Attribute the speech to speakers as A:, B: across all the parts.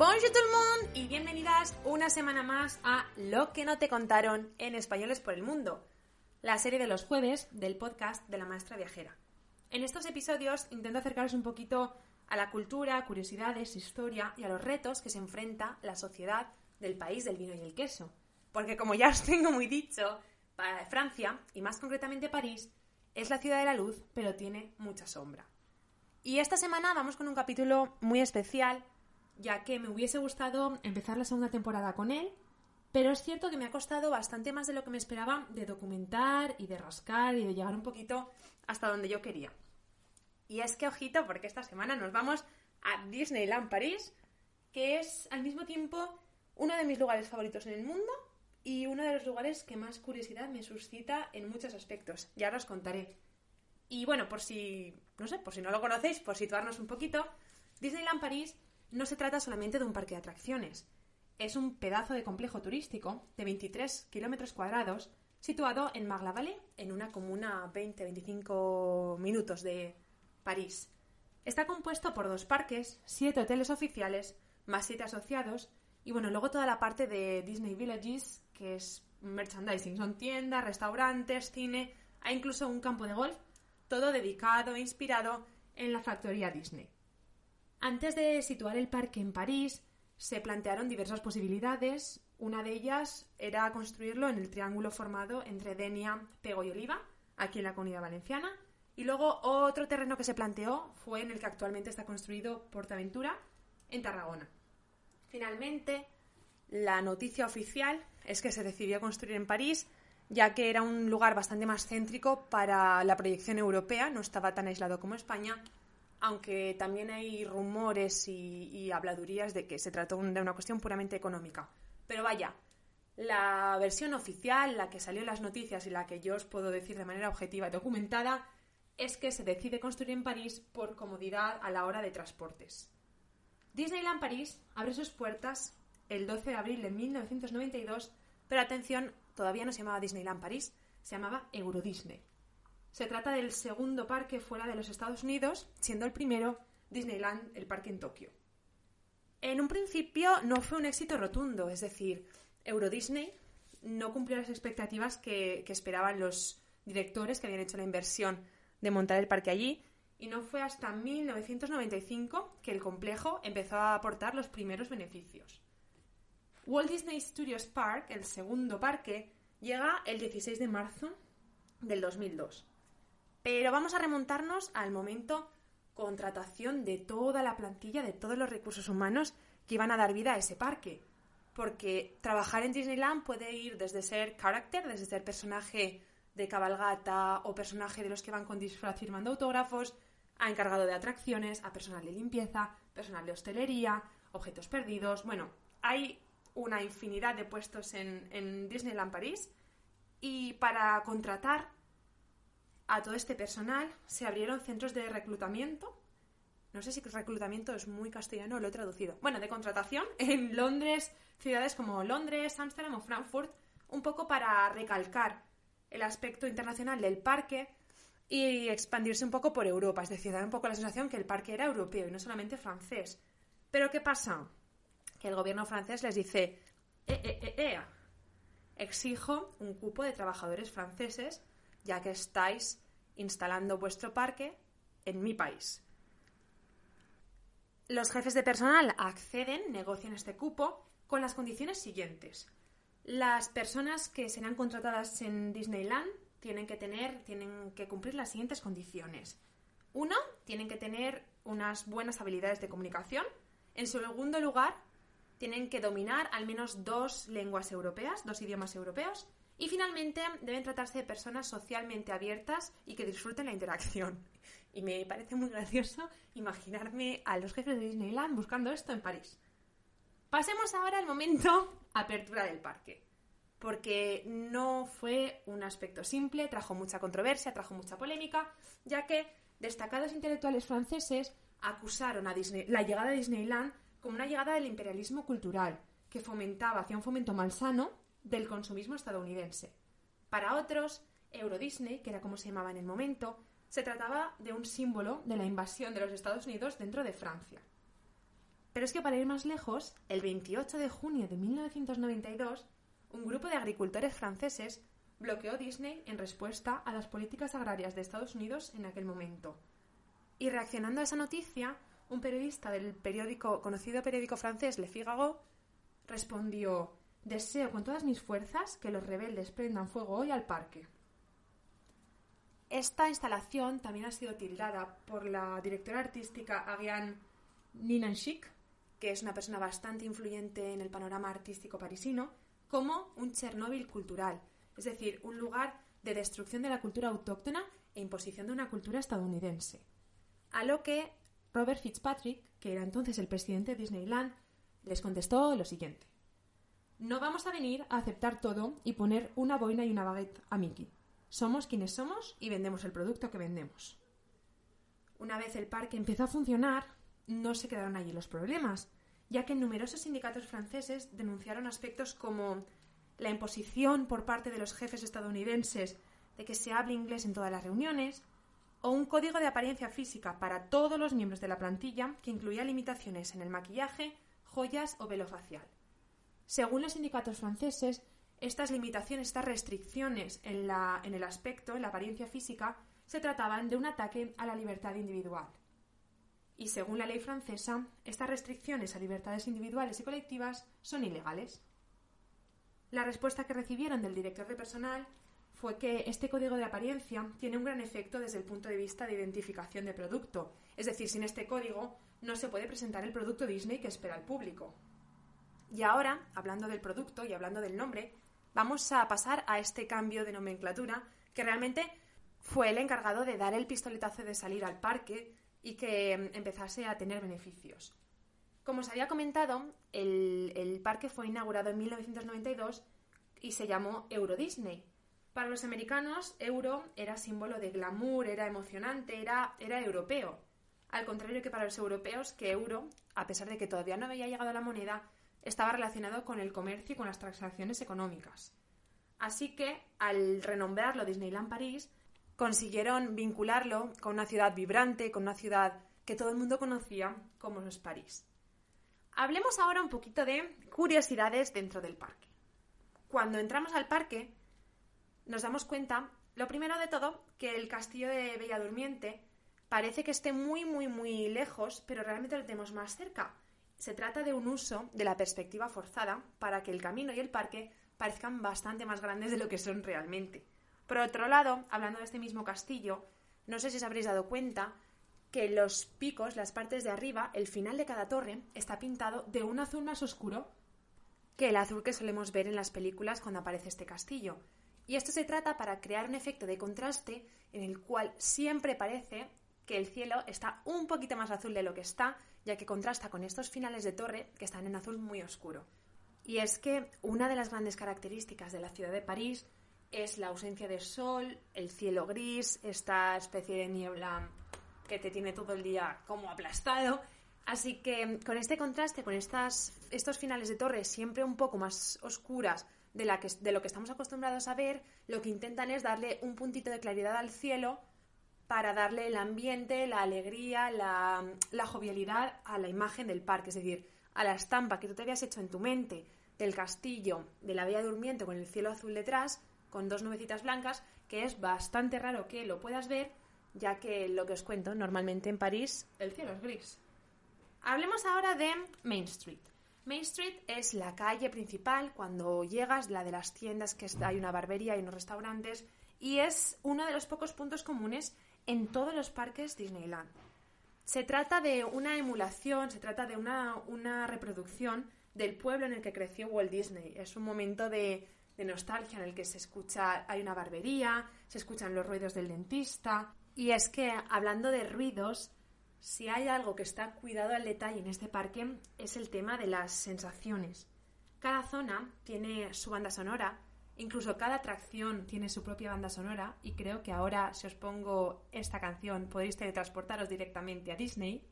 A: Bonjour tout le monde y bienvenidas una semana más a Lo que no te contaron en Españoles por el Mundo, la serie de los jueves del podcast de la maestra viajera. En estos episodios intento acercaros un poquito a la cultura, curiosidades, historia y a los retos que se enfrenta la sociedad del país del vino y el queso. Porque como ya os tengo muy dicho, Francia, y más concretamente París, es la ciudad de la luz, pero tiene mucha sombra. Y esta semana vamos con un capítulo muy especial, ya que me hubiese gustado empezar la segunda temporada con él, pero es cierto que me ha costado bastante más de lo que me esperaba de documentar y de rascar y de llegar un poquito hasta donde yo quería. Y es que, ojito, porque esta semana nos vamos a Disneyland París, que es al mismo tiempo uno de mis lugares favoritos en el mundo y uno de los lugares que más curiosidad me suscita en muchos aspectos. Ya os contaré. Y bueno, por si, no sé, por si no lo conocéis, por situarnos un poquito, Disneyland París no se trata solamente de un parque de atracciones. Es un pedazo de complejo turístico de 23 kilómetros cuadrados situado en Marne-la-Vallée, en una comuna a 20-25 minutos de París. Está compuesto por dos parques, siete hoteles oficiales, más siete asociados, y bueno, luego toda la parte de Disney Villages, que es merchandising, son tiendas, restaurantes, cine, hay incluso un campo de golf, todo dedicado e inspirado en la factoría Disney. Antes de situar el parque en París, se plantearon diversas posibilidades. Una de ellas era construirlo en el triángulo formado entre Denia, Pego y Oliva, aquí en la Comunidad Valenciana. Y luego otro terreno que se planteó fue en el que actualmente está construido Portaventura, en Tarragona. Finalmente, la noticia oficial es que se decidió construir en París, ya que era un lugar bastante más céntrico para la proyección europea, no estaba tan aislado como España, aunque también hay rumores y, habladurías de que se trató de una cuestión puramente económica. Pero vaya, la versión oficial, la que salió en las noticias y la que yo os puedo decir de manera objetiva y documentada, es que se decide construir en París por comodidad a la hora de transportes. Disneyland París abre sus puertas el 12 de abril de 1992, pero atención, todavía no se llamaba Disneyland París, se llamaba Euro Disney. Se trata del segundo parque fuera de los Estados Unidos, siendo el primero Disneyland, el parque en Tokio. En un principio no fue un éxito rotundo, es decir, Euro Disney no cumplió las expectativas que, que esperaban los directores que habían hecho la inversión de montar el parque allí, y no fue hasta 1995 que el complejo empezó a aportar los primeros beneficios. Walt Disney Studios Park, el segundo parque, llega el 16 de marzo del 2002. Pero vamos a remontarnos al momento contratación de toda la plantilla, de todos los recursos humanos que iban a dar vida a ese parque. Porque trabajar en Disneyland puede ir desde ser character, desde ser personaje de cabalgata o personaje de los que van con disfraz firmando autógrafos, a encargado de atracciones, a personal de limpieza, personal de hostelería, objetos perdidos. Bueno, hay una infinidad de puestos en, en Disneyland París y para contratar a todo este personal se abrieron centros de reclutamiento. No sé si reclutamiento es muy castellano lo he traducido. Bueno, de contratación en Londres, ciudades como Londres, Ámsterdam o Frankfurt, un poco para recalcar el aspecto internacional del parque y expandirse un poco por Europa, es decir, dar un poco la sensación que el parque era europeo y no solamente francés. Pero ¿qué pasa? Que el gobierno francés les dice, eh, eh, eh, eh, exijo un cupo de trabajadores franceses ya que estáis instalando vuestro parque en mi país. Los jefes de personal acceden, negocian este cupo con las condiciones siguientes. Las personas que serán contratadas en Disneyland tienen que tener, tienen que cumplir las siguientes condiciones. Uno, tienen que tener unas buenas habilidades de comunicación. En segundo lugar, tienen que dominar al menos dos lenguas europeas, dos idiomas europeos. Y finalmente, deben tratarse de personas socialmente abiertas y que disfruten la interacción. Y me parece muy gracioso imaginarme a los jefes de Disneyland buscando esto en París. Pasemos ahora al momento apertura del parque. Porque no fue un aspecto simple, trajo mucha controversia, trajo mucha polémica, ya que destacados intelectuales franceses acusaron a Disney, la llegada de Disneyland como una llegada del imperialismo cultural, que fomentaba, hacía un fomento malsano del consumismo estadounidense. Para otros, Euro Disney, que era como se llamaba en el momento, se trataba de un símbolo de la invasión de los Estados Unidos dentro de Francia. Pero es que para ir más lejos, el 28 de junio de 1992, un grupo de agricultores franceses bloqueó Disney en respuesta a las políticas agrarias de Estados Unidos en aquel momento. Y reaccionando a esa noticia, un periodista del periódico, conocido periódico francés Le Figaro respondió Deseo con todas mis fuerzas que los rebeldes prendan fuego hoy al parque. Esta instalación también ha sido tildada por la directora artística Ariane Ninanchik, que es una persona bastante influyente en el panorama artístico parisino, como un Chernóbil cultural, es decir, un lugar de destrucción de la cultura autóctona e imposición de una cultura estadounidense. A lo que Robert Fitzpatrick, que era entonces el presidente de Disneyland, les contestó lo siguiente. No vamos a venir a aceptar todo y poner una boina y una baguette a Mickey. Somos quienes somos y vendemos el producto que vendemos. Una vez el parque empezó a funcionar, no se quedaron allí los problemas, ya que numerosos sindicatos franceses denunciaron aspectos como la imposición por parte de los jefes estadounidenses de que se hable inglés en todas las reuniones, o un código de apariencia física para todos los miembros de la plantilla que incluía limitaciones en el maquillaje, joyas o velo facial. Según los sindicatos franceses, estas limitaciones, estas restricciones en, el aspecto, en la apariencia física, se trataban de un ataque a la libertad individual. Y según la ley francesa, estas restricciones a libertades individuales y colectivas son ilegales. La respuesta que recibieron del director de personal fue que este código de apariencia tiene un gran efecto desde el punto de vista de identificación de producto. Es decir, sin este código no se puede presentar el producto Disney que espera el público. Y ahora, hablando del producto y hablando del nombre, vamos a pasar a este cambio de nomenclatura que realmente fue el encargado de dar el pistoletazo de salir al parque y que mm, empezase a tener beneficios. Como os había comentado, el, parque fue inaugurado en 1992 y se llamó Euro Disney. Para los americanos, euro era símbolo de glamour, era emocionante, era, era europeo. Al contrario que para los europeos, que euro, a pesar de que todavía no había llegado la moneda, estaba relacionado con el comercio y con las transacciones económicas. Así que, al renombrarlo Disneyland París, consiguieron vincularlo con una ciudad vibrante, con una ciudad que todo el mundo conocía como es París. Hablemos ahora un poquito de curiosidades dentro del parque. Cuando entramos al parque, nos damos cuenta, lo primero de todo, que el castillo de Bella Durmiente parece que esté muy, muy, muy lejos, pero realmente lo tenemos más cerca. Se trata de un uso de la perspectiva forzada para que el camino y el parque parezcan bastante más grandes de lo que son realmente. Por otro lado, hablando de este mismo castillo, no sé si os habréis dado cuenta que los picos, las partes de arriba, el final de cada torre, está pintado de un azul más oscuro que el azul que solemos ver en las películas cuando aparece este castillo. Y esto se trata para crear un efecto de contraste en el cual siempre parece que el cielo está un poquito más azul de lo que está, ya que contrasta con estos finales de torre que están en azul muy oscuro. Y es que una de las grandes características de la ciudad de París es la ausencia de sol, el cielo gris, esta especie de niebla que te tiene todo el día como aplastado. Así que con este contraste, con estas, estos finales de torre siempre un poco más oscuras de, la que, de lo que estamos acostumbrados a ver, lo que intentan es darle un puntito de claridad al cielo para darle el ambiente, la alegría, la, jovialidad a la imagen del parque, es decir, a la estampa que tú te habías hecho en tu mente del castillo de la Bella Durmiente con el cielo azul detrás, con dos nubecitas blancas, que es bastante raro que lo puedas ver, ya que lo que os cuento, normalmente en París el cielo es gris. Hablemos ahora de Main Street. Main Street es la calle principal cuando llegas, la de las tiendas, que hay una barbería y unos restaurantes, y es uno de los pocos puntos comunes en todos los parques Disneyland. Se trata de una emulación, se trata de una, una reproducción del pueblo en el que creció Walt Disney. Es un momento de, de nostalgia en el que se escucha, hay una barbería, se escuchan los ruidos del dentista. Y es que, hablando de ruidos, si hay algo que está cuidado al detalle en este parque es el tema de las sensaciones. Cada zona tiene su banda sonora, incluso cada atracción tiene su propia banda sonora y creo que ahora si os pongo esta canción podéis teletransportaros directamente a Disney.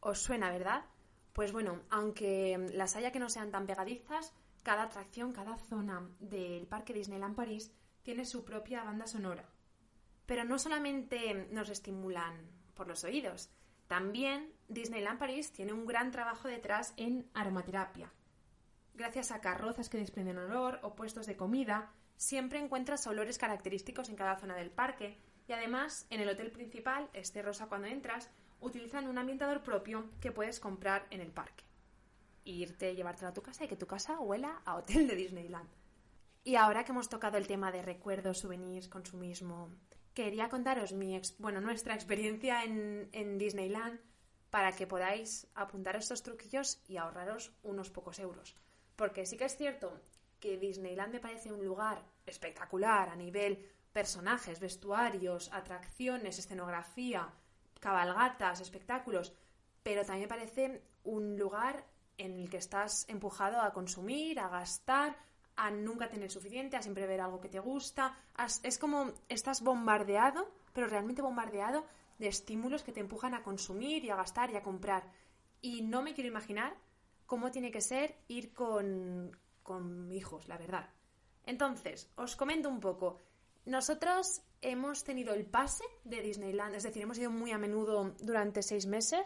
A: Os suena, ¿verdad? Pues bueno, aunque las haya que no sean tan pegadizas, cada atracción, cada zona del Parque Disneyland París tiene su propia banda sonora. Pero no solamente nos estimulan por los oídos, también Disneyland París tiene un gran trabajo detrás en aromaterapia. Gracias a carrozas que desprenden olor o puestos de comida, siempre encuentras olores característicos en cada zona del parque y además en el hotel principal, este rosa cuando entras, utilizan un ambientador propio que puedes comprar en el parque. Irte, llevártelo a tu casa y que tu casa huela a hotel de Disneyland. Y ahora que hemos tocado el tema de recuerdos, souvenirs, consumismo, quería contaros mi bueno, nuestra experiencia en, en Disneyland para que podáis apuntar estos truquillos y ahorraros unos pocos euros. Porque sí que es cierto que Disneyland me parece un lugar espectacular a nivel personajes, vestuarios, atracciones, escenografía, cabalgatas, espectáculos, pero también parece un lugar en el que estás empujado a consumir, a gastar, a nunca tener suficiente, a siempre ver algo que te gusta. Es como estás bombardeado, pero realmente bombardeado de estímulos que te empujan a consumir y a gastar y a comprar. Y no me quiero imaginar cómo tiene que ser ir con, con hijos, la verdad. Entonces, os comento un poco. Nosotros hemos tenido el pase de Disneyland, es decir, hemos ido muy a menudo durante seis meses.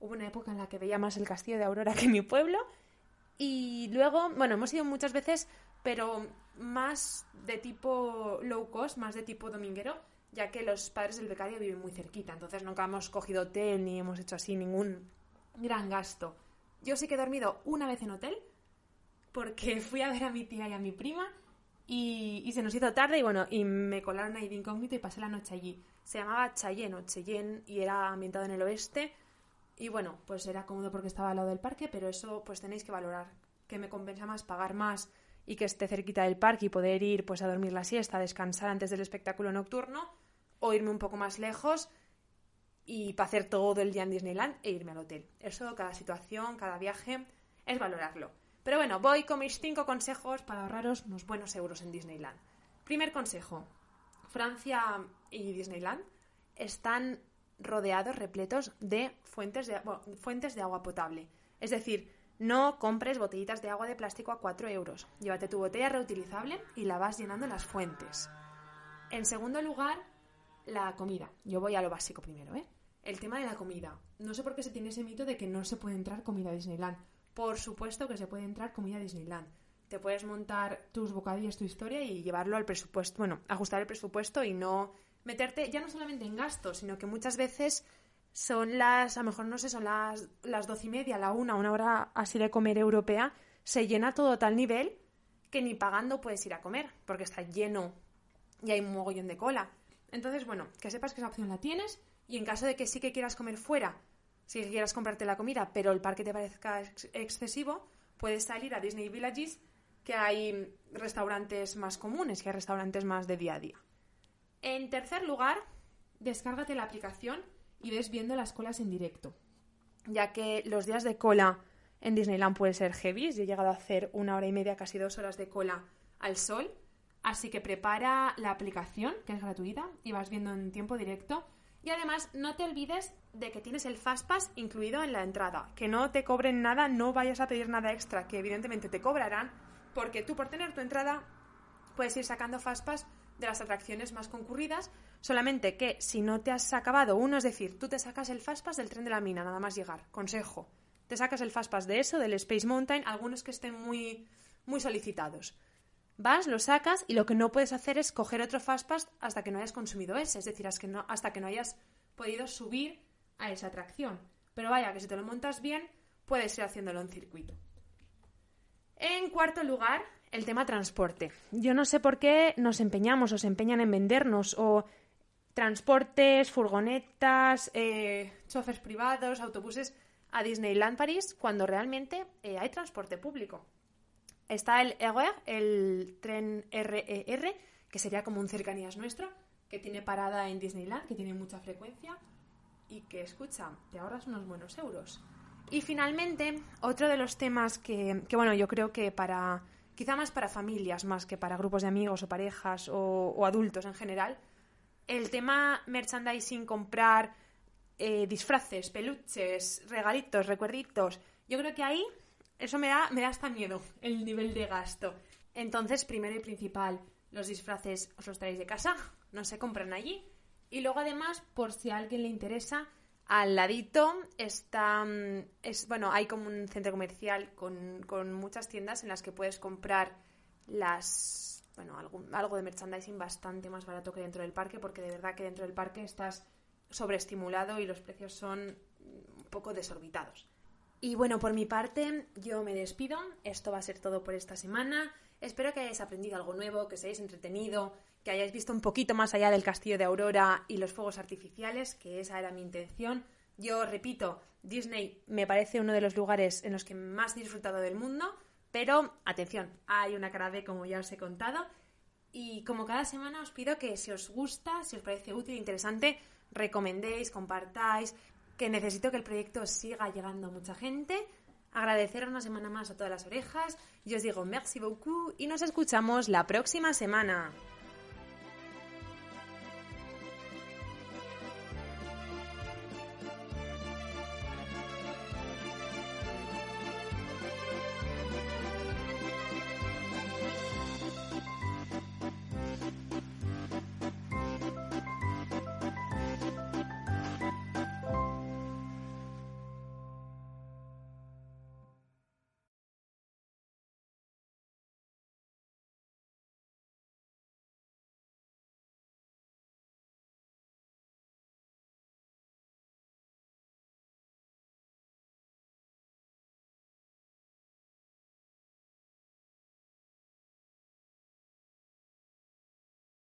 A: Hubo una época en la que veía más el castillo de Aurora que mi pueblo. Y luego, bueno, hemos ido muchas veces, pero más de tipo low cost, más de tipo dominguero, ya que los padres del becario viven muy cerquita. Entonces nunca hemos cogido hotel ni hemos hecho así ningún gran gasto. Yo sí que he dormido una vez en hotel, porque fui a ver a mi tía y a mi prima y, se nos hizo tarde y bueno, y me colaron ahí de incógnito y pasé la noche allí. Se llamaba Chayenne o Cheyenne y era ambientado en el oeste. Y bueno, pues era cómodo porque estaba al lado del parque, pero eso pues tenéis que valorar. Que me compensa más pagar más y que esté cerquita del parque y poder ir pues a dormir la siesta, descansar antes del espectáculo nocturno, o irme un poco más lejos y hacer todo el día en Disneyland e irme al hotel. Eso, cada situación, cada viaje, es valorarlo. Pero bueno, voy con mis cinco consejos para ahorraros unos buenos euros en Disneyland. Primer consejo. Francia y Disneyland están rodeados, repletos de fuentes de, fuentes de agua potable. Es decir, no compres botellitas de agua de plástico a 4 euros. Llévate tu botella reutilizable y la vas llenando en las fuentes. En segundo lugar, la comida. Yo voy a lo básico primero, ¿eh? El tema de la comida. No sé por qué se tiene ese mito de que no se puede entrar comida a Disneyland por supuesto que se puede entrar comida Disneyland. Te puedes montar tus bocadillos, tu historia y llevarlo al presupuesto, bueno, ajustar el presupuesto y no meterte ya no solamente en gastos, sino que muchas veces son las, a lo mejor no sé, son las, las doce y media, la una, una hora así de comer europea, se llena todo a tal nivel que ni pagando puedes ir a comer, porque está lleno y hay un mogollón de cola. Entonces, bueno, que sepas que esa opción la tienes y en caso de que sí que quieras comer fuera si quieras comprarte la comida, pero el parque te parezca excesivo, puedes salir a Disney Villages, que hay restaurantes más comunes, que hay restaurantes más de día a día. En tercer lugar, descárgate la aplicación y ves viendo las colas en directo, ya que los días de cola en Disneyland pueden ser heavy. Yo he llegado a hacer una hora y media, casi dos horas de cola al sol. Así que prepara la aplicación, que es gratuita, y vas viendo en tiempo directo y además, no te olvides de que tienes el Fastpass incluido en la entrada. Que no te cobren nada, no vayas a pedir nada extra, que evidentemente te cobrarán, porque tú por tener tu entrada puedes ir sacando Fastpass de las atracciones más concurridas Solamente que si no te has acabado uno, es decir, tú te sacas el Fastpass del tren de la mina, nada más llegar. Consejo. Te sacas el Fastpass de eso, del Space Mountain, algunos que estén muy, muy solicitados. Vas, lo sacas y lo que no puedes hacer es coger otro Fastpass hasta que no hayas consumido ese, es decir, hasta que no, hasta que no hayas podido subir a esa atracción. Pero vaya, que si te lo montas bien, puedes ir haciéndolo en circuito. En cuarto lugar, el tema transporte. Yo no sé por qué nos empeñamos o se empeñan en vendernos o transportes, furgonetas, eh, choferes privados, autobuses a Disneyland París cuando realmente eh, hay transporte público. Está el RER, el tren RER, que sería como un cercanías nuestro, que tiene parada en Disneyland, que tiene mucha frecuencia y que, escucha, te ahorras unos buenos euros. Y finalmente, otro de los temas que, bueno, yo creo que para, quizá más para familias, más que para grupos de amigos o parejas o, adultos en general, el tema merchandising, comprar eh, disfraces, peluches, regalitos, recuerditos, yo creo que ahí eso me da, me da hasta miedo, el nivel de gasto. Entonces, primero y principal, los disfraces os los traéis de casa, no se compran allí. Y luego, además, por si a alguien le interesa, al ladito está, mm, es, bueno, hay como un centro comercial con, con muchas tiendas en las que puedes comprar las, bueno, algo, algo de merchandising bastante más barato que dentro del parque, porque de verdad que dentro del parque estás sobreestimulado y los precios son un poco desorbitados. Y bueno, por mi parte, yo me despido. Esto va a ser todo por esta semana. Espero que hayáis aprendido algo nuevo, que os hayáis entretenido, que hayáis visto un poquito más allá del castillo de Aurora y los fuegos artificiales, que esa era mi intención. Yo repito, Disney me parece uno de los lugares en los que más he disfrutado del mundo, pero atención, hay una cara de como ya os he contado. Y como cada semana os pido que si os gusta, si os parece útil e interesante, recomendéis, compartáis, que necesito que el proyecto siga llegando a mucha gente. Agradecer una semana más a todas las orejas. Yo os digo merci beaucoup y nos escuchamos la próxima semana.